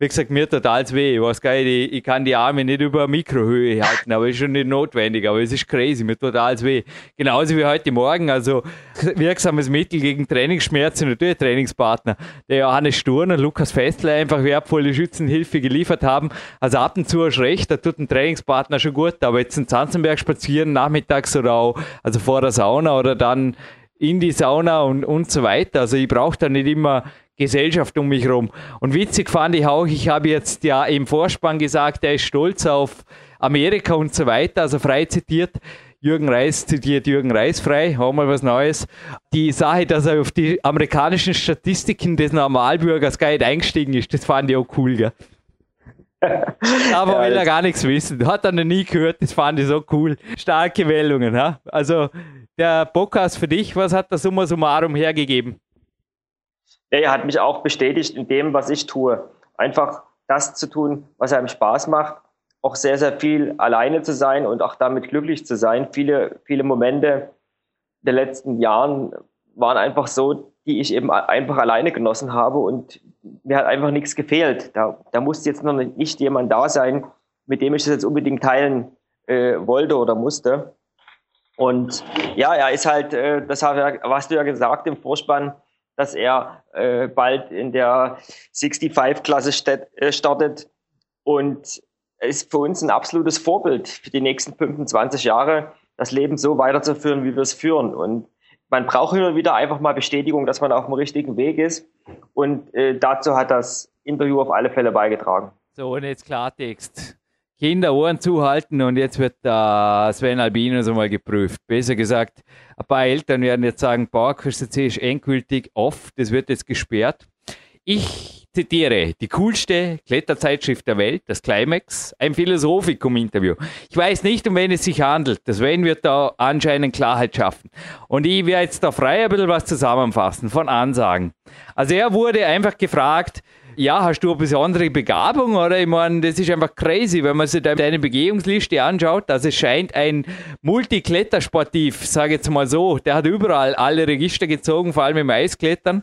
wie gesagt, mir total weh. Ich weiß gar nicht, ich kann die Arme nicht über Mikrohöhe halten, aber ist schon nicht notwendig. Aber es ist crazy, mir total weh. Genauso wie heute Morgen. Also wirksames Mittel gegen Trainingsschmerzen, natürlich Trainingspartner. Der Johannes Sturm und Lukas Festler einfach wertvolle Schützenhilfe geliefert haben. Also ab und zu hast recht, da tut ein Trainingspartner schon gut. Aber jetzt in Zanzenberg spazieren, nachmittags oder auch, also vor der Sauna oder dann in die Sauna und, und so weiter. Also ich brauche da nicht immer Gesellschaft um mich herum. Und witzig fand ich auch, ich habe jetzt ja im Vorspann gesagt, er ist stolz auf Amerika und so weiter, also frei zitiert. Jürgen Reis zitiert Jürgen Reis frei, auch mal was Neues. Die Sache, dass er auf die amerikanischen Statistiken des Normalbürgers gar nicht eingestiegen ist, das fand ich auch cool, gell? Aber ja, will er gar nichts wissen. Hat er noch nie gehört, das fand ich so cool. Starke Meldungen, ha? Also, der Podcast für dich, was hat der Summa summarum hergegeben? Er hat mich auch bestätigt in dem, was ich tue. Einfach das zu tun, was einem Spaß macht, auch sehr, sehr viel alleine zu sein und auch damit glücklich zu sein. Viele, viele Momente der letzten Jahren waren einfach so, die ich eben einfach alleine genossen habe und mir hat einfach nichts gefehlt. Da, da musste jetzt noch nicht jemand da sein, mit dem ich das jetzt unbedingt teilen äh, wollte oder musste. Und ja, er ist halt, äh, das hast du ja gesagt im Vorspann, dass er äh, bald in der 65-Klasse äh, startet und ist für uns ein absolutes Vorbild für die nächsten 25 Jahre, das Leben so weiterzuführen, wie wir es führen. Und man braucht immer wieder einfach mal Bestätigung, dass man auf dem richtigen Weg ist. Und äh, dazu hat das Interview auf alle Fälle beigetragen. So, und jetzt Klartext. Kinder Ohren zuhalten und jetzt wird der Sven Albinus einmal geprüft. Besser gesagt, ein paar Eltern werden jetzt sagen, Bauerküste C ist endgültig off, das wird jetzt gesperrt. Ich zitiere die coolste Kletterzeitschrift der Welt, das Climax, ein Philosophikum-Interview. Ich weiß nicht, um wen es sich handelt. Das Sven wird da anscheinend Klarheit schaffen. Und ich werde jetzt da frei ein bisschen was zusammenfassen von Ansagen. Also er wurde einfach gefragt, ja, hast du eine besondere Begabung? Oder ich meine, das ist einfach crazy, wenn man sich deine Begehungsliste anschaut. Also es scheint ein Multiklettersportiv, sage ich jetzt mal so. Der hat überall alle Register gezogen, vor allem im Eisklettern.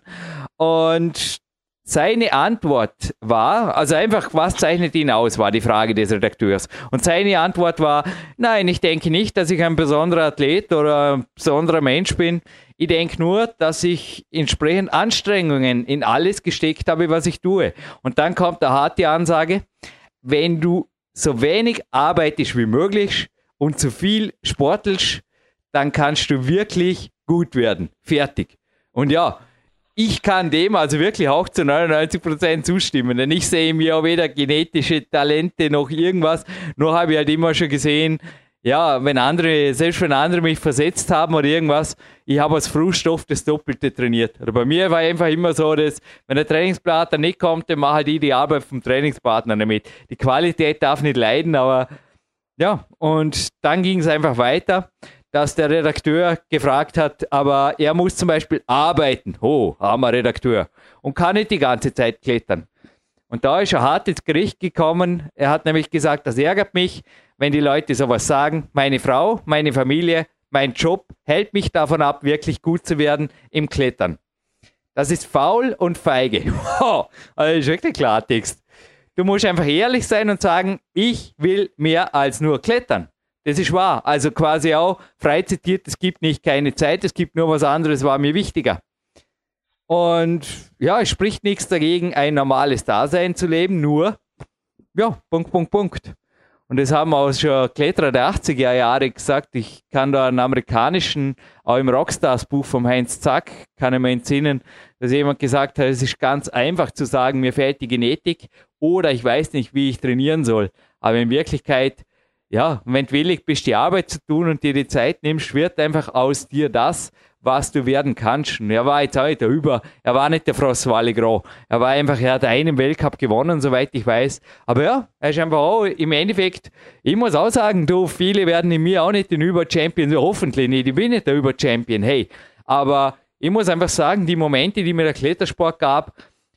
Und seine Antwort war, also einfach, was zeichnet ihn aus, war die Frage des Redakteurs. Und seine Antwort war, nein, ich denke nicht, dass ich ein besonderer Athlet oder ein besonderer Mensch bin. Ich denke nur, dass ich entsprechend Anstrengungen in alles gesteckt habe, was ich tue. Und dann kommt eine harte Ansage, wenn du so wenig arbeitest wie möglich und zu viel sportelst, dann kannst du wirklich gut werden. Fertig. Und ja, ich kann dem also wirklich auch zu 99 Prozent zustimmen, denn ich sehe mir auch weder genetische Talente noch irgendwas, nur habe ich halt immer schon gesehen, ja, wenn andere, selbst wenn andere mich versetzt haben oder irgendwas, ich habe als Frühstoff das Doppelte trainiert. Oder bei mir war einfach immer so, dass wenn der Trainingspartner nicht kommt, dann mache halt ich die Arbeit vom Trainingspartner damit. Die Qualität darf nicht leiden, aber ja, und dann ging es einfach weiter dass der Redakteur gefragt hat, aber er muss zum Beispiel arbeiten. Oh, armer Redakteur. Und kann nicht die ganze Zeit klettern. Und da ist er hart ins Gericht gekommen. Er hat nämlich gesagt, das ärgert mich, wenn die Leute sowas sagen. Meine Frau, meine Familie, mein Job hält mich davon ab, wirklich gut zu werden im Klettern. Das ist faul und feige. Wow, das ist wirklich Klartext. Du musst einfach ehrlich sein und sagen, ich will mehr als nur klettern. Das ist wahr. Also quasi auch frei zitiert, es gibt nicht keine Zeit, es gibt nur was anderes, war mir wichtiger. Und ja, es spricht nichts dagegen, ein normales Dasein zu leben, nur, ja, Punkt, Punkt, Punkt. Und das haben auch schon Kletterer der 80er Jahre gesagt. Ich kann da einen amerikanischen, auch im Rockstars-Buch vom Heinz Zack, kann ich mir entsinnen, dass jemand gesagt hat, es ist ganz einfach zu sagen, mir fehlt die Genetik oder ich weiß nicht, wie ich trainieren soll. Aber in Wirklichkeit ja, wenn du willig bist, die Arbeit zu tun und dir die Zeit nimmst, wird einfach aus dir das, was du werden kannst. Und er war jetzt heute über, er war nicht der Frostwalle Gros. Er war einfach, er hat einen Weltcup gewonnen, soweit ich weiß. Aber ja, er ist einfach auch im Endeffekt, ich muss auch sagen, du, viele werden in mir auch nicht den Über-Champion, hoffentlich nicht, ich bin nicht der Über-Champion, hey. Aber ich muss einfach sagen, die Momente, die mir der Klettersport gab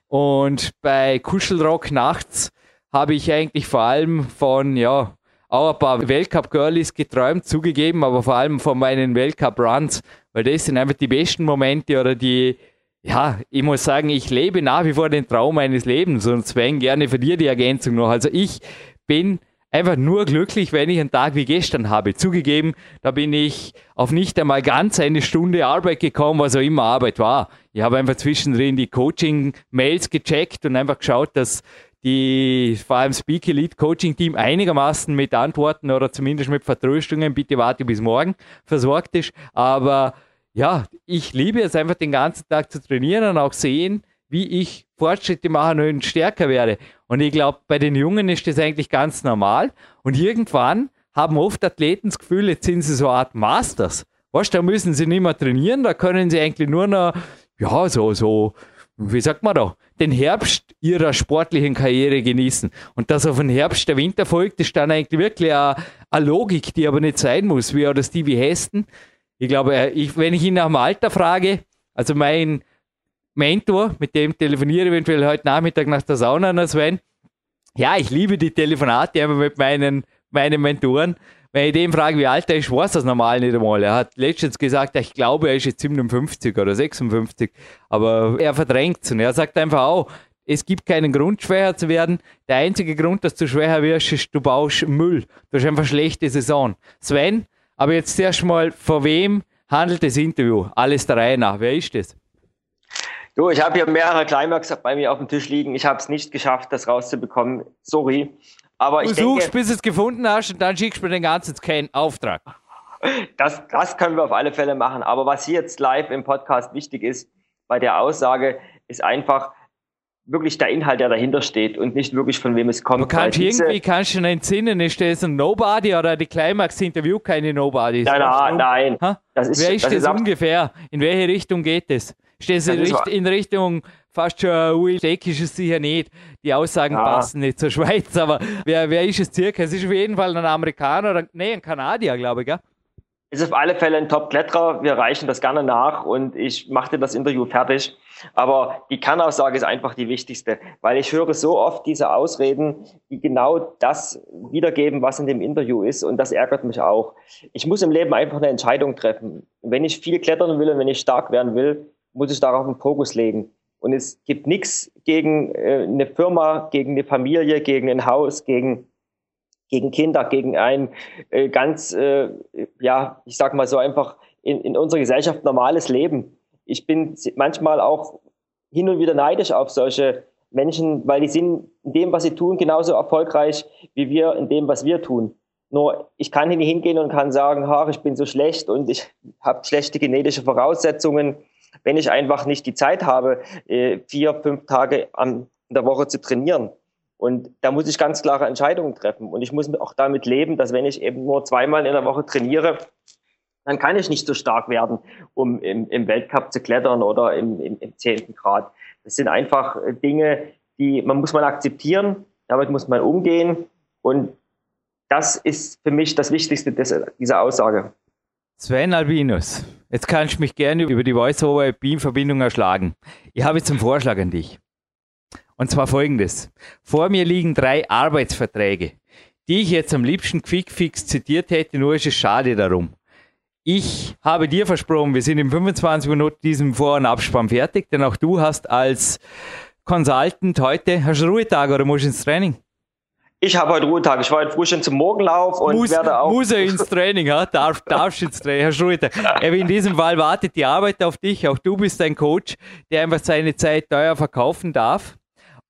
und bei Kuschelrock nachts, habe ich eigentlich vor allem von, ja, auch ein paar Weltcup-Girlies geträumt, zugegeben, aber vor allem von meinen Weltcup-Runs, weil das sind einfach die besten Momente oder die, ja, ich muss sagen, ich lebe nach wie vor den Traum meines Lebens und Sven, gerne für dir die Ergänzung noch. Also ich bin einfach nur glücklich, wenn ich einen Tag wie gestern habe. Zugegeben, da bin ich auf nicht einmal ganz eine Stunde Arbeit gekommen, was auch immer Arbeit war. Ich habe einfach zwischendrin die Coaching-Mails gecheckt und einfach geschaut, dass die vor allem Speak Elite Coaching Team einigermaßen mit Antworten oder zumindest mit Vertröstungen, bitte warte bis morgen, versorgt ist. Aber ja, ich liebe es einfach den ganzen Tag zu trainieren und auch sehen, wie ich Fortschritte machen und stärker werde. Und ich glaube, bei den Jungen ist das eigentlich ganz normal. Und irgendwann haben oft Athleten das Gefühl, jetzt sind sie so eine Art Masters. Weißt da müssen sie nicht mehr trainieren, da können sie eigentlich nur noch, ja, so, so, wie sagt man da, den Herbst ihrer sportlichen Karriere genießen. Und dass auf den Herbst der Winter folgt, ist dann eigentlich wirklich eine, eine Logik, die aber nicht sein muss, wie auch das Stevie Heston. Ich glaube, äh, ich, wenn ich ihn nach dem Alter frage, also mein Mentor, mit dem telefoniere ich eventuell heute Nachmittag nach der Sauna, Sven. Ja, ich liebe die Telefonate immer mit meinen, meinen Mentoren. Wenn ich den frage, wie alt er ist, weiß das normal nicht einmal. Er hat letztens gesagt, ich glaube, er ist jetzt 57 oder 56, aber er verdrängt es und er sagt einfach auch, es gibt keinen Grund, schwächer zu werden. Der einzige Grund, dass du schwächer wirst, ist, du baust Müll. Du hast einfach schlechte Saison. Sven, aber jetzt erst mal, vor wem handelt das Interview? Alles der Reihe nach. Wer ist das? Du, ich habe hier mehrere Climax bei mir auf dem Tisch liegen. Ich habe es nicht geschafft, das rauszubekommen. Sorry. Aber du ich suchst, denke, bis du es gefunden hast und dann schickst du mir den ganzen Scan-Auftrag. Das, das können wir auf alle Fälle machen. Aber was hier jetzt live im Podcast wichtig ist, bei der Aussage, ist einfach wirklich der Inhalt, der dahinter steht und nicht wirklich von wem es kommt. Du kannst irgendwie kannst du entsinnen, ist das ein Nobody oder die Climax-Interview keine Nobody? Nein, nein, nein. Ha? Das ist, Wer ist das, das ist ungefähr? In welche Richtung geht es? Ist das, in, Richt in Richtung fast schon Will Steak ist es sicher nicht. Die Aussagen ja. passen nicht zur Schweiz, aber wer, wer ist es circa? Es ist auf jeden Fall ein Amerikaner oder nee, ein Kanadier, glaube ich, gell? Ist auf alle Fälle ein Top-Kletterer. Wir reichen das gerne nach und ich mache dir das Interview fertig. Aber die Kernaussage ist einfach die wichtigste, weil ich höre so oft diese Ausreden, die genau das wiedergeben, was in dem Interview ist. Und das ärgert mich auch. Ich muss im Leben einfach eine Entscheidung treffen. Wenn ich viel klettern will und wenn ich stark werden will, muss ich darauf einen Fokus legen. Und es gibt nichts gegen äh, eine Firma, gegen eine Familie, gegen ein Haus, gegen, gegen Kinder, gegen ein äh, ganz, äh, ja, ich sag mal so einfach in, in unserer Gesellschaft normales Leben. Ich bin manchmal auch hin und wieder neidisch auf solche Menschen, weil die sind in dem, was sie tun, genauso erfolgreich wie wir in dem, was wir tun. Nur ich kann nicht hingehen und kann sagen, ha, ich bin so schlecht und ich habe schlechte genetische Voraussetzungen, wenn ich einfach nicht die Zeit habe, äh, vier, fünf Tage in der Woche zu trainieren. Und da muss ich ganz klare Entscheidungen treffen. Und ich muss auch damit leben, dass wenn ich eben nur zweimal in der Woche trainiere, dann kann ich nicht so stark werden, um im, im Weltcup zu klettern oder im, im, im 10. Grad. Das sind einfach äh, Dinge, die man muss man akzeptieren, damit muss man umgehen und das ist für mich das Wichtigste dieser Aussage. Sven Albinus, jetzt kannst du mich gerne über die Voice-over-Beam-Verbindung erschlagen. Ich habe jetzt einen Vorschlag an dich. Und zwar folgendes. Vor mir liegen drei Arbeitsverträge, die ich jetzt am liebsten quickfix zitiert hätte, nur ist es schade darum. Ich habe dir versprochen, wir sind in 25 Minuten diesem Vor- und Abspann fertig, denn auch du hast als Consultant heute, hast du Ruhetag oder musst ins Training? Ich habe heute Ruhetag. Ich war heute früh schon zum Morgenlauf und muss, werde auch. Muss er ins Training, ja? Darf, darfst ins Training, Herr Ruhetag. in diesem Fall wartet die Arbeit auf dich. Auch du bist ein Coach, der einfach seine Zeit teuer verkaufen darf.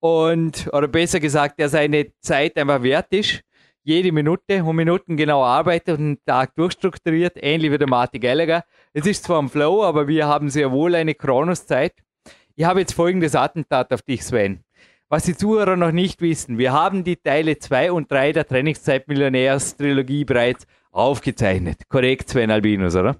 Und, oder besser gesagt, der seine Zeit einfach wert ist jede Minute und Minuten genau arbeitet und den Tag durchstrukturiert, ähnlich wie der Martin Gallagher. Es ist zwar ein Flow, aber wir haben sehr wohl eine Kronoszeit. Ich habe jetzt folgendes Attentat auf dich, Sven. Was die Zuhörer noch nicht wissen, wir haben die Teile 2 und 3 der Trainingszeit Millionärs Trilogie bereits aufgezeichnet. Korrekt, Sven Albinus, oder?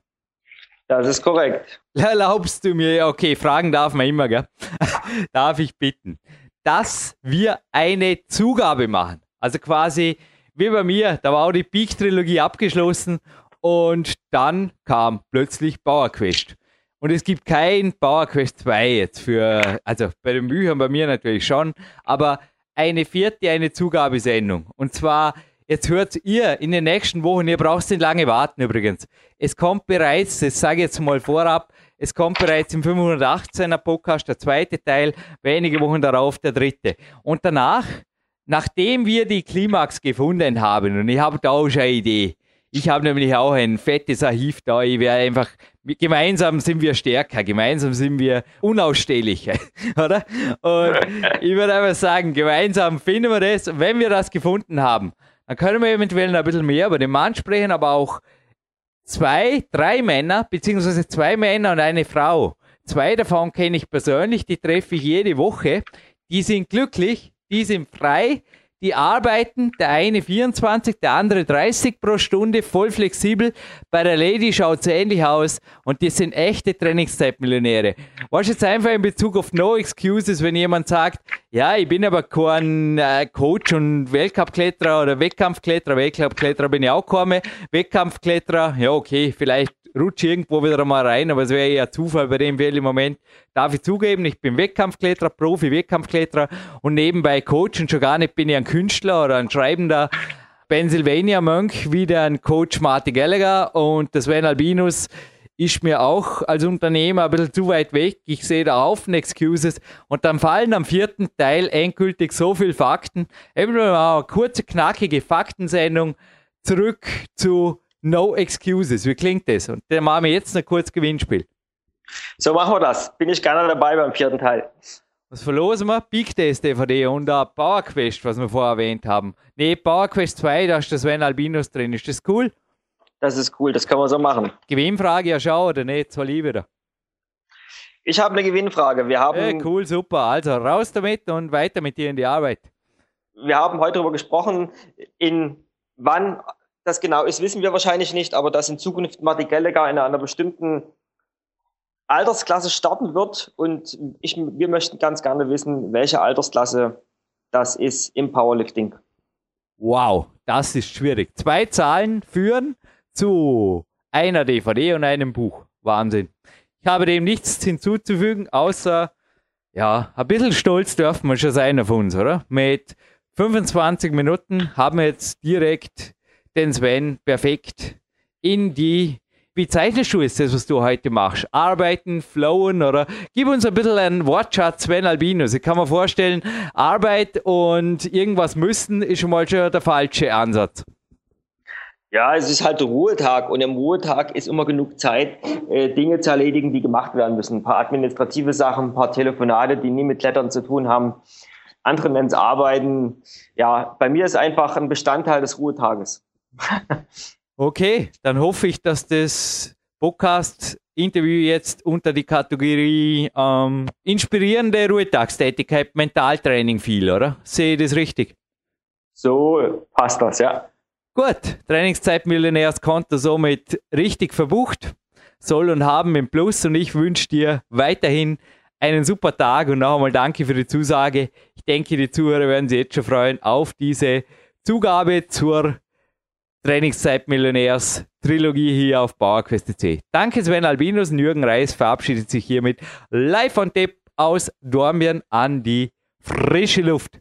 Das ist korrekt. Erlaubst du mir, okay, fragen darf man immer, gell? darf ich bitten, dass wir eine Zugabe machen. Also quasi wie bei mir, da war auch die Peak-Trilogie abgeschlossen und dann kam plötzlich Power Quest. Und es gibt kein Power Quest 2 jetzt für, also bei den Büchern bei mir natürlich schon, aber eine vierte, eine Zugabesendung. Und zwar, jetzt hört ihr in den nächsten Wochen, ihr braucht nicht lange warten übrigens. Es kommt bereits, das sage ich jetzt mal vorab, es kommt bereits im 518er Podcast der zweite Teil, wenige Wochen darauf der dritte. Und danach nachdem wir die Klimax gefunden haben, und ich habe da auch schon eine Idee, ich habe nämlich auch ein fettes Archiv da, ich wäre einfach, gemeinsam sind wir stärker, gemeinsam sind wir unausstehlicher, oder? Und ich würde einfach sagen, gemeinsam finden wir das, wenn wir das gefunden haben, dann können wir eventuell ein bisschen mehr über den Mann sprechen, aber auch zwei, drei Männer, beziehungsweise zwei Männer und eine Frau. Zwei davon kenne ich persönlich, die treffe ich jede Woche. Die sind glücklich, die sind frei, die arbeiten, der eine 24, der andere 30 pro Stunde, voll flexibel. Bei der Lady schaut es ähnlich aus und die sind echte Trainingszeitmillionäre. Was jetzt einfach in Bezug auf No Excuses, wenn jemand sagt, ja, ich bin aber kein äh, Coach und Weltcup-Kletterer oder Wettkampfkletterer, Weltcup-Kletterer bin ich auch kaum, Wettkampfkletterer, ja okay, vielleicht rutsche irgendwo wieder mal rein, aber es wäre eher Zufall bei dem Fall im Moment. Darf ich zugeben, ich bin Wettkampfkletterer, Profi-Wettkampfkletterer und nebenbei Coach und schon gar nicht bin ich ein Künstler oder ein Schreibender. Pennsylvania Monk, wie der ein Coach Martin Gallagher und das Sven Albinus ist mir auch als Unternehmer ein bisschen zu weit weg. Ich sehe da Haufen Excuses und dann fallen am vierten Teil endgültig so viele Fakten. Eben mal eine kurze, knackige Faktensendung zurück zu No Excuses. Wie klingt das? Und dann machen wir jetzt ein kurzes Gewinnspiel. So machen wir das. Bin ich gerne dabei beim vierten Teil. Was verlosen wir? Big Test DVD und ein Power Quest, was wir vorher erwähnt haben. Ne, Power Quest 2, da ist das Sven Albinos drin. Ist das cool? Das ist cool, das können wir so machen. Gewinnfrage, ja schau, oder nicht? Zwei lieber. Ich habe eine Gewinnfrage. Wir haben. Hey, cool, super. Also raus damit und weiter mit dir in die Arbeit. Wir haben heute darüber gesprochen, in wann das genau ist, wissen wir wahrscheinlich nicht, aber dass in Zukunft Marty Gallagher in einer bestimmten Altersklasse starten wird. Und ich, wir möchten ganz gerne wissen, welche Altersklasse das ist im Powerlifting. Wow, das ist schwierig. Zwei Zahlen führen zu einer DVD und einem Buch. Wahnsinn. Ich habe dem nichts hinzuzufügen, außer, ja, ein bisschen stolz dürfen wir schon sein auf uns, oder? Mit 25 Minuten haben wir jetzt direkt den Sven perfekt in die bezeichnest du jetzt das, was du heute machst? Arbeiten, flowen oder gib uns ein bisschen einen Wortschatz, Sven Albinus. Ich kann mir vorstellen, Arbeit und irgendwas müssen ist schon mal schon der falsche Ansatz. Ja, es ist halt der Ruhetag und im Ruhetag ist immer genug Zeit, äh, Dinge zu erledigen, die gemacht werden müssen. Ein paar administrative Sachen, ein paar Telefonate, die nie mit Klettern zu tun haben. Andere nennen es Arbeiten. Ja, bei mir ist einfach ein Bestandteil des Ruhetages. okay, dann hoffe ich, dass das Podcast-Interview jetzt unter die Kategorie ähm, inspirierende Ruhetagstätigkeit, Mentaltraining fiel, oder? Sehe ich das richtig? So passt das, ja. Gut, Trainingszeit Millionärskonto somit richtig verbucht. Soll und haben im Plus und ich wünsche dir weiterhin einen super Tag und noch einmal danke für die Zusage. Ich denke, die Zuhörer werden sich jetzt schon freuen auf diese Zugabe zur Trainingszeit Millionärs Trilogie hier auf PowerQuest.c. Danke Sven Albinus und Jürgen Reis verabschiedet sich hiermit live on Tape aus Dormien an die frische Luft.